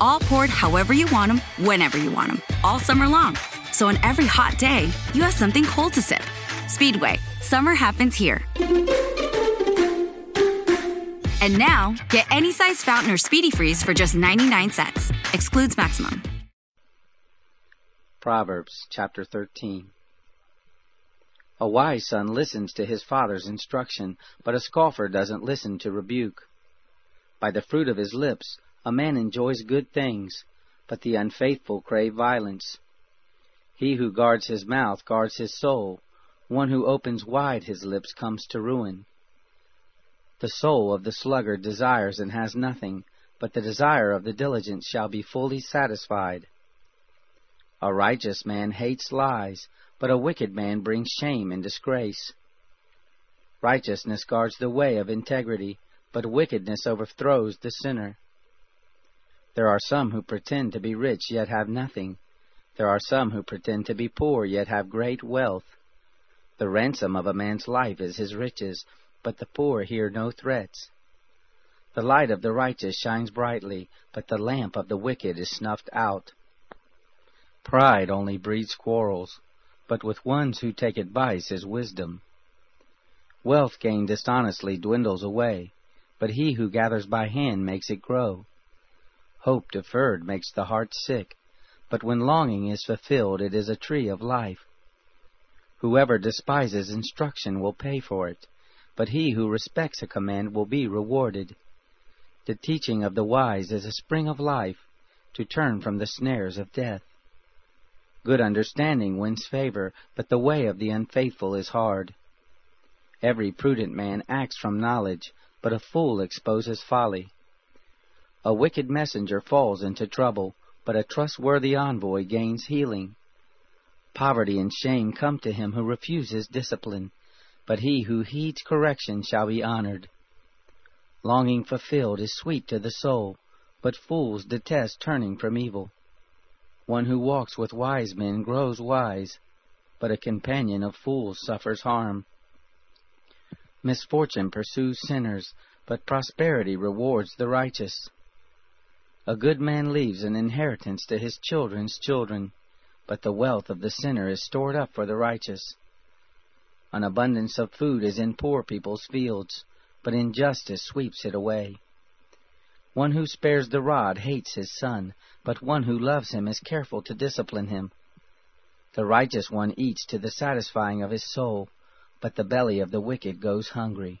All poured however you want them, whenever you want them, all summer long. So on every hot day, you have something cold to sip. Speedway, summer happens here. And now, get any size fountain or speedy freeze for just 99 cents. Excludes maximum. Proverbs chapter 13. A wise son listens to his father's instruction, but a scoffer doesn't listen to rebuke. By the fruit of his lips a man enjoys good things, but the unfaithful crave violence. He who guards his mouth guards his soul. One who opens wide his lips comes to ruin. The soul of the sluggard desires and has nothing, but the desire of the diligent shall be fully satisfied. A righteous man hates lies, but a wicked man brings shame and disgrace. Righteousness guards the way of integrity, but wickedness overthrows the sinner. There are some who pretend to be rich yet have nothing. There are some who pretend to be poor yet have great wealth. The ransom of a man's life is his riches, but the poor hear no threats. The light of the righteous shines brightly, but the lamp of the wicked is snuffed out. Pride only breeds quarrels, but with ones who take advice is wisdom. Wealth gained dishonestly dwindles away, but he who gathers by hand makes it grow. Hope deferred makes the heart sick, but when longing is fulfilled it is a tree of life. Whoever despises instruction will pay for it, but he who respects a command will be rewarded. The teaching of the wise is a spring of life, to turn from the snares of death. Good understanding wins favor, but the way of the unfaithful is hard. Every prudent man acts from knowledge, but a fool exposes folly. A wicked messenger falls into trouble, but a trustworthy envoy gains healing. Poverty and shame come to him who refuses discipline, but he who heeds correction shall be honored. Longing fulfilled is sweet to the soul, but fools detest turning from evil. One who walks with wise men grows wise, but a companion of fools suffers harm. Misfortune pursues sinners, but prosperity rewards the righteous. A good man leaves an inheritance to his children's children, but the wealth of the sinner is stored up for the righteous. An abundance of food is in poor people's fields, but injustice sweeps it away. One who spares the rod hates his son, but one who loves him is careful to discipline him. The righteous one eats to the satisfying of his soul, but the belly of the wicked goes hungry.